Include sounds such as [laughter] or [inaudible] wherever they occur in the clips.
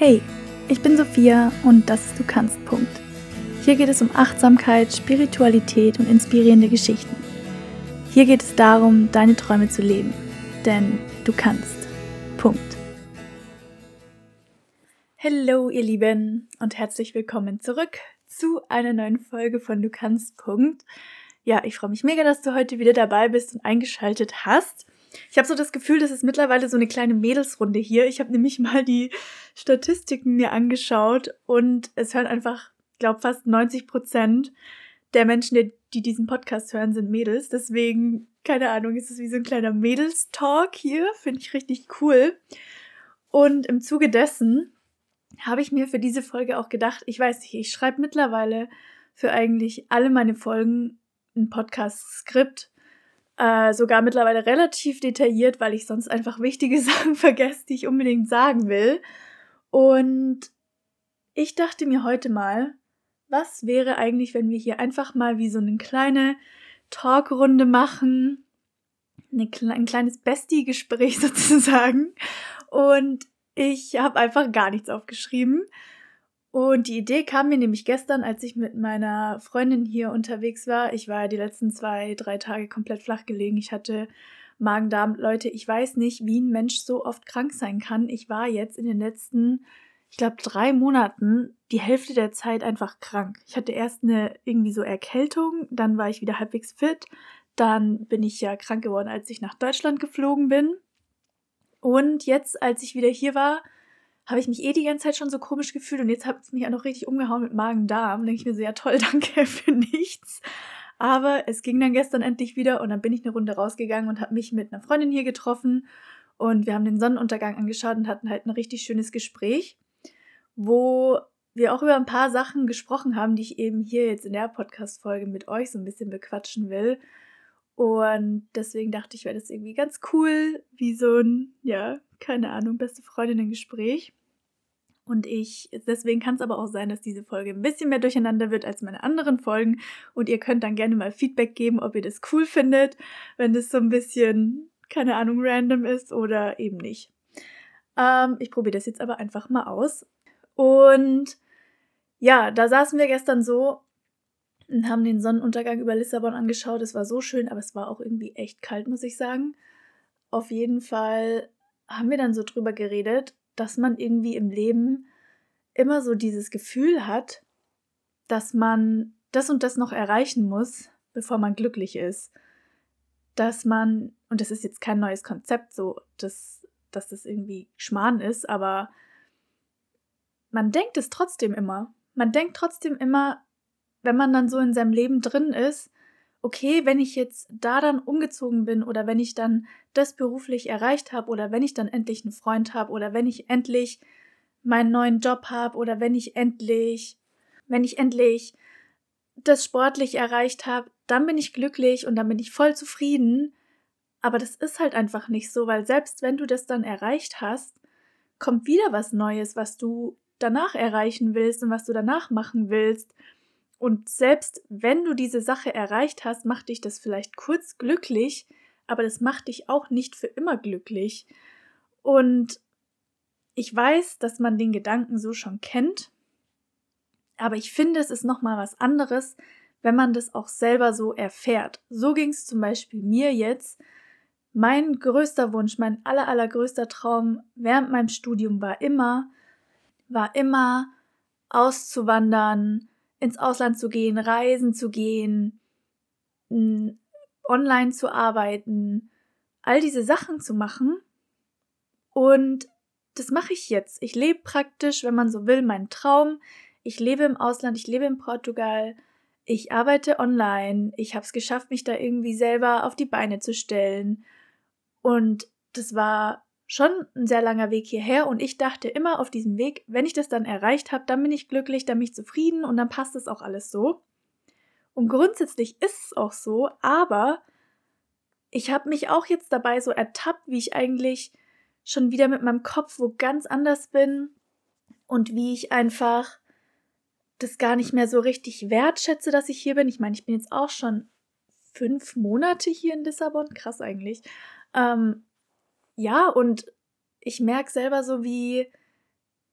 Hey, ich bin Sophia und das ist Du kannst. Punkt. Hier geht es um Achtsamkeit, Spiritualität und inspirierende Geschichten. Hier geht es darum, deine Träume zu leben. Denn du kannst. Punkt. Hallo, ihr Lieben, und herzlich willkommen zurück zu einer neuen Folge von Du kannst. Punkt. Ja, ich freue mich mega, dass du heute wieder dabei bist und eingeschaltet hast. Ich habe so das Gefühl, das ist mittlerweile so eine kleine Mädelsrunde hier. Ich habe nämlich mal die Statistiken mir angeschaut und es hören einfach, glaube fast 90 Prozent der Menschen, die, die, diesen Podcast hören, sind Mädels. Deswegen, keine Ahnung, ist es wie so ein kleiner Mädels-Talk hier. Finde ich richtig cool. Und im Zuge dessen habe ich mir für diese Folge auch gedacht, ich weiß nicht, ich schreibe mittlerweile für eigentlich alle meine Folgen ein Podcast-Skript äh, sogar mittlerweile relativ detailliert, weil ich sonst einfach wichtige [laughs] Sachen vergesse, die ich unbedingt sagen will. Und ich dachte mir heute mal, was wäre eigentlich, wenn wir hier einfach mal wie so eine kleine Talkrunde machen, eine, ein kleines Bestie-Gespräch [laughs] sozusagen. Und ich habe einfach gar nichts aufgeschrieben. Und die Idee kam mir nämlich gestern, als ich mit meiner Freundin hier unterwegs war. Ich war die letzten zwei, drei Tage komplett flach gelegen. Ich hatte Magen-Darm. Leute, ich weiß nicht, wie ein Mensch so oft krank sein kann. Ich war jetzt in den letzten, ich glaube, drei Monaten die Hälfte der Zeit einfach krank. Ich hatte erst eine irgendwie so Erkältung, dann war ich wieder halbwegs fit. Dann bin ich ja krank geworden, als ich nach Deutschland geflogen bin. Und jetzt, als ich wieder hier war, habe ich mich eh die ganze Zeit schon so komisch gefühlt und jetzt hat es mich auch noch richtig umgehauen mit Magen-Darm. Denke ich mir so, ja toll, [laughs] danke für nichts. Aber es ging dann gestern endlich wieder und dann bin ich eine Runde rausgegangen und habe mich mit einer Freundin hier getroffen und wir haben den Sonnenuntergang angeschaut und hatten halt ein richtig schönes Gespräch, wo wir auch über ein paar Sachen gesprochen haben, die ich eben hier jetzt in der Podcast-Folge mit euch so ein bisschen bequatschen will. Und deswegen dachte ich, wäre das irgendwie ganz cool, wie so ein, ja, keine Ahnung, beste Freundinnen-Gespräch. Und ich, deswegen kann es aber auch sein, dass diese Folge ein bisschen mehr durcheinander wird als meine anderen Folgen. Und ihr könnt dann gerne mal Feedback geben, ob ihr das cool findet, wenn das so ein bisschen, keine Ahnung, random ist oder eben nicht. Ähm, ich probiere das jetzt aber einfach mal aus. Und ja, da saßen wir gestern so und haben den Sonnenuntergang über Lissabon angeschaut. Es war so schön, aber es war auch irgendwie echt kalt, muss ich sagen. Auf jeden Fall haben wir dann so drüber geredet, dass man irgendwie im Leben immer so dieses Gefühl hat, dass man das und das noch erreichen muss, bevor man glücklich ist. Dass man, und das ist jetzt kein neues Konzept, so, dass, dass das irgendwie Schmarrn ist, aber man denkt es trotzdem immer. Man denkt trotzdem immer, wenn man dann so in seinem Leben drin ist, okay, wenn ich jetzt da dann umgezogen bin oder wenn ich dann das beruflich erreicht habe oder wenn ich dann endlich einen Freund habe oder wenn ich endlich meinen neuen Job habe oder wenn ich endlich, wenn ich endlich das sportlich erreicht habe, dann bin ich glücklich und dann bin ich voll zufrieden. Aber das ist halt einfach nicht so, weil selbst wenn du das dann erreicht hast, kommt wieder was Neues, was du danach erreichen willst und was du danach machen willst. Und selbst wenn du diese Sache erreicht hast, macht dich das vielleicht kurz glücklich, aber das macht dich auch nicht für immer glücklich. Und ich weiß, dass man den Gedanken so schon kennt, aber ich finde, es ist nochmal was anderes, wenn man das auch selber so erfährt. So ging es zum Beispiel mir jetzt. Mein größter Wunsch, mein aller, allergrößter Traum während meinem Studium war immer, war immer auszuwandern, ins Ausland zu gehen, reisen zu gehen, online zu arbeiten, all diese Sachen zu machen. Und das mache ich jetzt. Ich lebe praktisch, wenn man so will, meinen Traum. Ich lebe im Ausland, ich lebe in Portugal, ich arbeite online, ich habe es geschafft, mich da irgendwie selber auf die Beine zu stellen. Und das war schon ein sehr langer Weg hierher und ich dachte immer auf diesem Weg, wenn ich das dann erreicht habe, dann bin ich glücklich, dann bin ich zufrieden und dann passt es auch alles so. Und grundsätzlich ist es auch so, aber ich habe mich auch jetzt dabei so ertappt, wie ich eigentlich schon wieder mit meinem Kopf wo ganz anders bin und wie ich einfach das gar nicht mehr so richtig wertschätze, dass ich hier bin. Ich meine, ich bin jetzt auch schon fünf Monate hier in Lissabon, krass eigentlich. Ähm, ja, und ich merke selber so, wie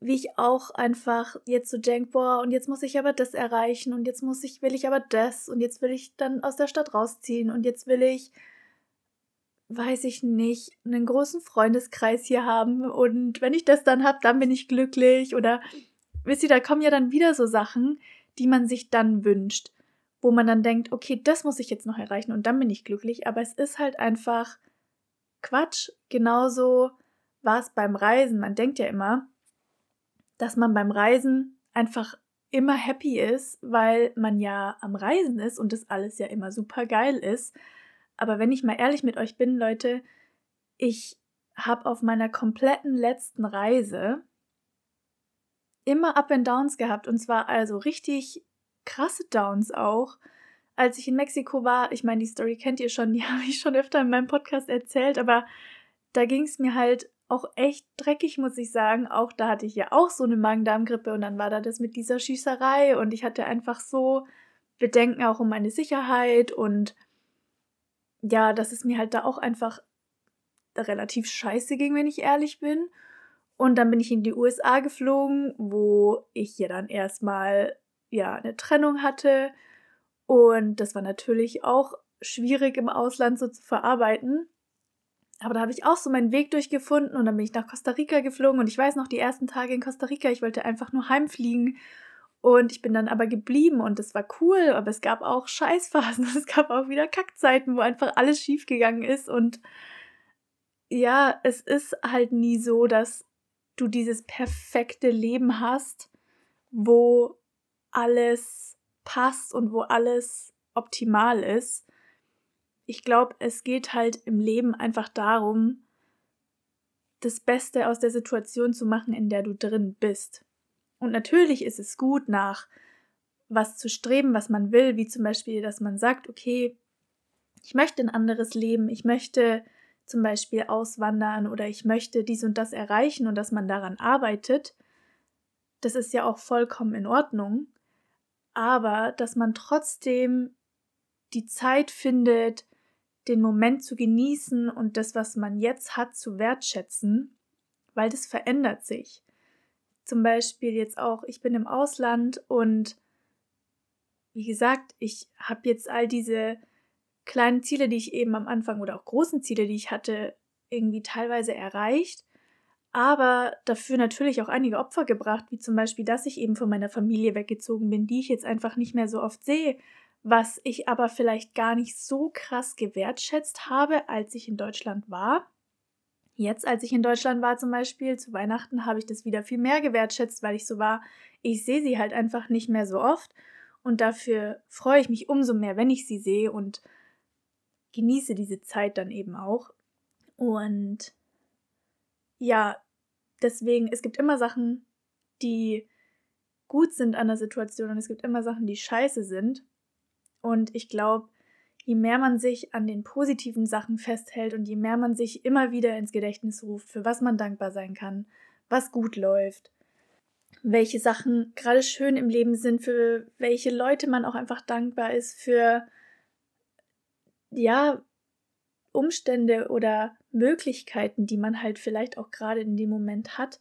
wie ich auch einfach jetzt so denke, boah, und jetzt muss ich aber das erreichen und jetzt muss ich, will ich aber das und jetzt will ich dann aus der Stadt rausziehen und jetzt will ich, weiß ich nicht, einen großen Freundeskreis hier haben und wenn ich das dann habe, dann bin ich glücklich oder wisst ihr, da kommen ja dann wieder so Sachen, die man sich dann wünscht, wo man dann denkt, okay, das muss ich jetzt noch erreichen und dann bin ich glücklich, aber es ist halt einfach Quatsch. Genauso war es beim Reisen. Man denkt ja immer, dass man beim Reisen einfach immer happy ist, weil man ja am Reisen ist und das alles ja immer super geil ist. Aber wenn ich mal ehrlich mit euch bin, Leute, ich habe auf meiner kompletten letzten Reise immer Up and Downs gehabt und zwar also richtig krasse Downs auch. Als ich in Mexiko war, ich meine, die Story kennt ihr schon, [laughs] die habe ich schon öfter in meinem Podcast erzählt, aber da ging es mir halt auch echt dreckig, muss ich sagen. Auch da hatte ich ja auch so eine Magen-Darm-Grippe und dann war da das mit dieser Schießerei und ich hatte einfach so Bedenken auch um meine Sicherheit und ja, dass es mir halt da auch einfach relativ scheiße ging, wenn ich ehrlich bin. Und dann bin ich in die USA geflogen, wo ich ja dann erstmal ja eine Trennung hatte und das war natürlich auch schwierig im Ausland so zu verarbeiten. Aber da habe ich auch so meinen Weg durchgefunden und dann bin ich nach Costa Rica geflogen. Und ich weiß noch, die ersten Tage in Costa Rica, ich wollte einfach nur heimfliegen. Und ich bin dann aber geblieben und das war cool, aber es gab auch Scheißphasen, [laughs] es gab auch wieder Kackzeiten, wo einfach alles schiefgegangen ist. Und ja, es ist halt nie so, dass du dieses perfekte Leben hast, wo alles passt und wo alles optimal ist ich glaube, es geht halt im Leben einfach darum, das Beste aus der Situation zu machen, in der du drin bist. Und natürlich ist es gut, nach was zu streben, was man will, wie zum Beispiel, dass man sagt, okay, ich möchte ein anderes Leben, ich möchte zum Beispiel auswandern oder ich möchte dies und das erreichen und dass man daran arbeitet. Das ist ja auch vollkommen in Ordnung. Aber dass man trotzdem die Zeit findet, den Moment zu genießen und das, was man jetzt hat, zu wertschätzen, weil das verändert sich. Zum Beispiel jetzt auch, ich bin im Ausland und wie gesagt, ich habe jetzt all diese kleinen Ziele, die ich eben am Anfang oder auch großen Ziele, die ich hatte, irgendwie teilweise erreicht, aber dafür natürlich auch einige Opfer gebracht, wie zum Beispiel, dass ich eben von meiner Familie weggezogen bin, die ich jetzt einfach nicht mehr so oft sehe, was ich aber vielleicht gar nicht so krass gewertschätzt habe, als ich in Deutschland war. Jetzt, als ich in Deutschland war zum Beispiel, zu Weihnachten, habe ich das wieder viel mehr gewertschätzt, weil ich so war, ich sehe sie halt einfach nicht mehr so oft und dafür freue ich mich umso mehr, wenn ich sie sehe und genieße diese Zeit dann eben auch. Und ja, deswegen, es gibt immer Sachen, die gut sind an der Situation und es gibt immer Sachen, die scheiße sind. Und ich glaube, je mehr man sich an den positiven Sachen festhält und je mehr man sich immer wieder ins Gedächtnis ruft, für was man dankbar sein kann, was gut läuft, welche Sachen gerade schön im Leben sind, für welche Leute man auch einfach dankbar ist, für ja, Umstände oder Möglichkeiten, die man halt vielleicht auch gerade in dem Moment hat,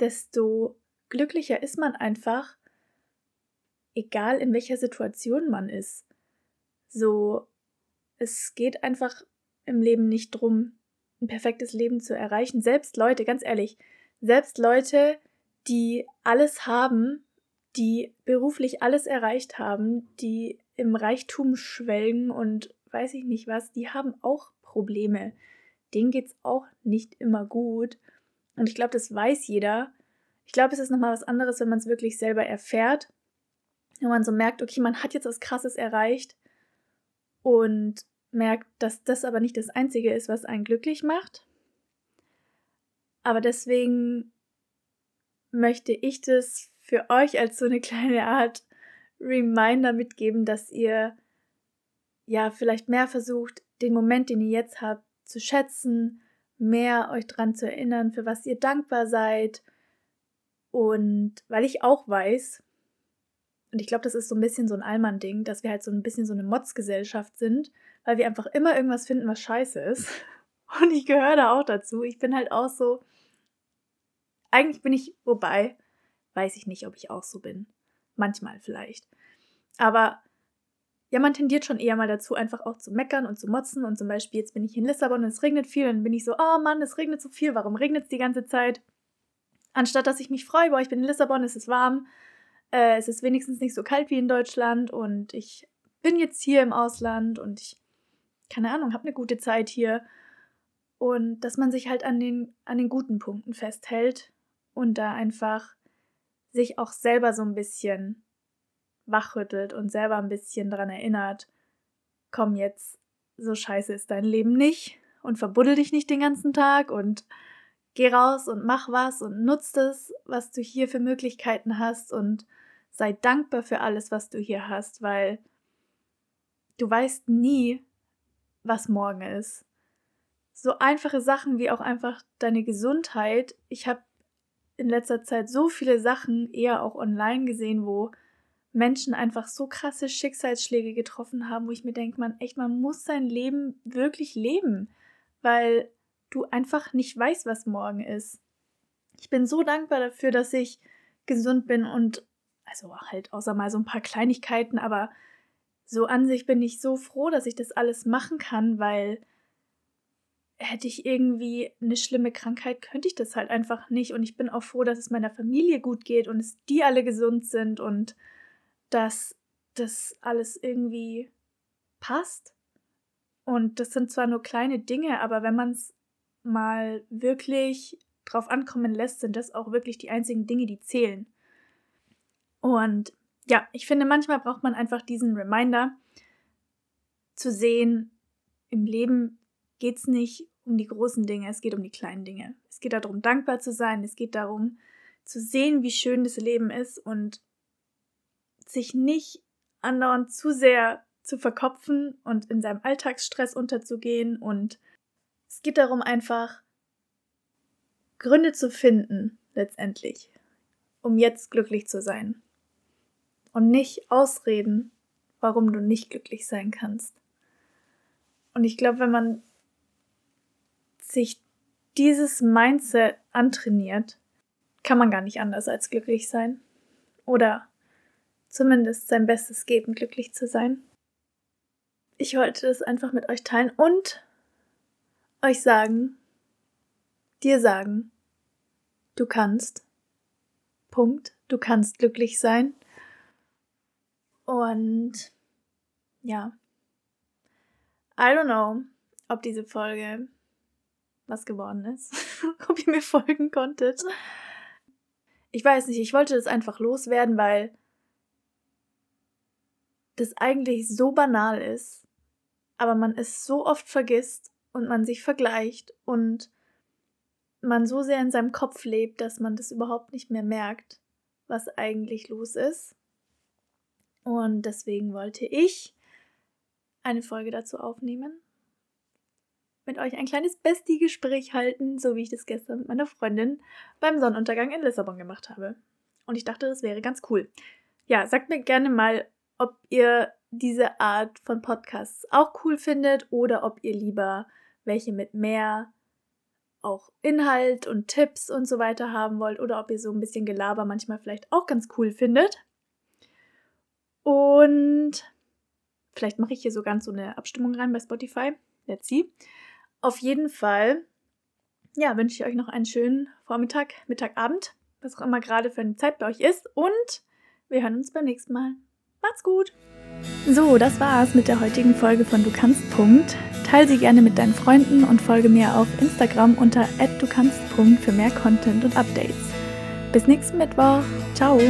desto glücklicher ist man einfach, egal in welcher Situation man ist. So, es geht einfach im Leben nicht drum, ein perfektes Leben zu erreichen. Selbst Leute, ganz ehrlich, selbst Leute, die alles haben, die beruflich alles erreicht haben, die im Reichtum schwelgen und weiß ich nicht was, die haben auch Probleme. Denen geht es auch nicht immer gut. Und ich glaube, das weiß jeder. Ich glaube, es ist nochmal was anderes, wenn man es wirklich selber erfährt wenn man so merkt, okay, man hat jetzt was Krasses erreicht und merkt, dass das aber nicht das Einzige ist, was einen glücklich macht. Aber deswegen möchte ich das für euch als so eine kleine Art Reminder mitgeben, dass ihr ja vielleicht mehr versucht, den Moment, den ihr jetzt habt, zu schätzen, mehr euch dran zu erinnern, für was ihr dankbar seid. Und weil ich auch weiß, und ich glaube, das ist so ein bisschen so ein Allmann-Ding, dass wir halt so ein bisschen so eine Motzgesellschaft sind, weil wir einfach immer irgendwas finden, was scheiße ist. [laughs] Und ich gehöre da auch dazu. Ich bin halt auch so, eigentlich bin ich, wobei, weiß ich nicht, ob ich auch so bin. Manchmal vielleicht. Aber ja, man tendiert schon eher mal dazu, einfach auch zu meckern und zu motzen. Und zum Beispiel, jetzt bin ich in Lissabon und es regnet viel, dann bin ich so, oh Mann, es regnet so viel, warum regnet es die ganze Zeit? Anstatt dass ich mich freue, boah, ich bin in Lissabon, es ist warm, äh, es ist wenigstens nicht so kalt wie in Deutschland und ich bin jetzt hier im Ausland und ich, keine Ahnung, habe eine gute Zeit hier. Und dass man sich halt an den, an den guten Punkten festhält und da einfach sich auch selber so ein bisschen wachrüttelt und selber ein bisschen daran erinnert, komm jetzt, so scheiße ist dein Leben nicht und verbuddel dich nicht den ganzen Tag und geh raus und mach was und nutz das, was du hier für Möglichkeiten hast und sei dankbar für alles, was du hier hast, weil du weißt nie, was morgen ist. So einfache Sachen wie auch einfach deine Gesundheit. Ich habe in letzter Zeit so viele Sachen eher auch online gesehen, wo Menschen einfach so krasse Schicksalsschläge getroffen haben, wo ich mir denke, man echt, man muss sein Leben wirklich leben, weil du einfach nicht weißt, was morgen ist. Ich bin so dankbar dafür, dass ich gesund bin und also halt außer mal so ein paar Kleinigkeiten, aber so an sich bin ich so froh, dass ich das alles machen kann, weil hätte ich irgendwie eine schlimme Krankheit, könnte ich das halt einfach nicht. Und ich bin auch froh, dass es meiner Familie gut geht und es die alle gesund sind und dass das alles irgendwie passt. Und das sind zwar nur kleine Dinge, aber wenn man es mal wirklich drauf ankommen lässt, sind das auch wirklich die einzigen Dinge, die zählen. Und ja, ich finde, manchmal braucht man einfach diesen Reminder zu sehen, im Leben geht es nicht um die großen Dinge, es geht um die kleinen Dinge. Es geht darum, dankbar zu sein, es geht darum, zu sehen, wie schön das Leben ist und sich nicht andauernd zu sehr zu verkopfen und in seinem Alltagsstress unterzugehen. Und es geht darum, einfach Gründe zu finden, letztendlich, um jetzt glücklich zu sein. Und nicht Ausreden, warum du nicht glücklich sein kannst. Und ich glaube, wenn man sich dieses Mindset antrainiert, kann man gar nicht anders als glücklich sein. Oder zumindest sein Bestes geben, glücklich zu sein. Ich wollte das einfach mit euch teilen und euch sagen, dir sagen, du kannst. Punkt. Du kannst glücklich sein. Und ja, I don't know, ob diese Folge was geworden ist, [laughs] ob ihr mir folgen konntet. Ich weiß nicht, ich wollte das einfach loswerden, weil das eigentlich so banal ist, aber man es so oft vergisst und man sich vergleicht und man so sehr in seinem Kopf lebt, dass man das überhaupt nicht mehr merkt, was eigentlich los ist. Und deswegen wollte ich eine Folge dazu aufnehmen, mit euch ein kleines Bestie-Gespräch halten, so wie ich das gestern mit meiner Freundin beim Sonnenuntergang in Lissabon gemacht habe. Und ich dachte, das wäre ganz cool. Ja, sagt mir gerne mal, ob ihr diese Art von Podcasts auch cool findet oder ob ihr lieber welche mit mehr auch Inhalt und Tipps und so weiter haben wollt oder ob ihr so ein bisschen Gelaber manchmal vielleicht auch ganz cool findet. Und vielleicht mache ich hier so ganz so eine Abstimmung rein bei Spotify. Let's see. Auf jeden Fall, ja, wünsche ich euch noch einen schönen Vormittag, Mittag, Abend, was auch immer gerade für eine Zeit bei euch ist. Und wir hören uns beim nächsten Mal. Macht's gut! So, das war's mit der heutigen Folge von Du kannst. Punkt. Teil sie gerne mit deinen Freunden und folge mir auf Instagram unter @dukannst. für mehr Content und Updates. Bis nächsten Mittwoch. Ciao!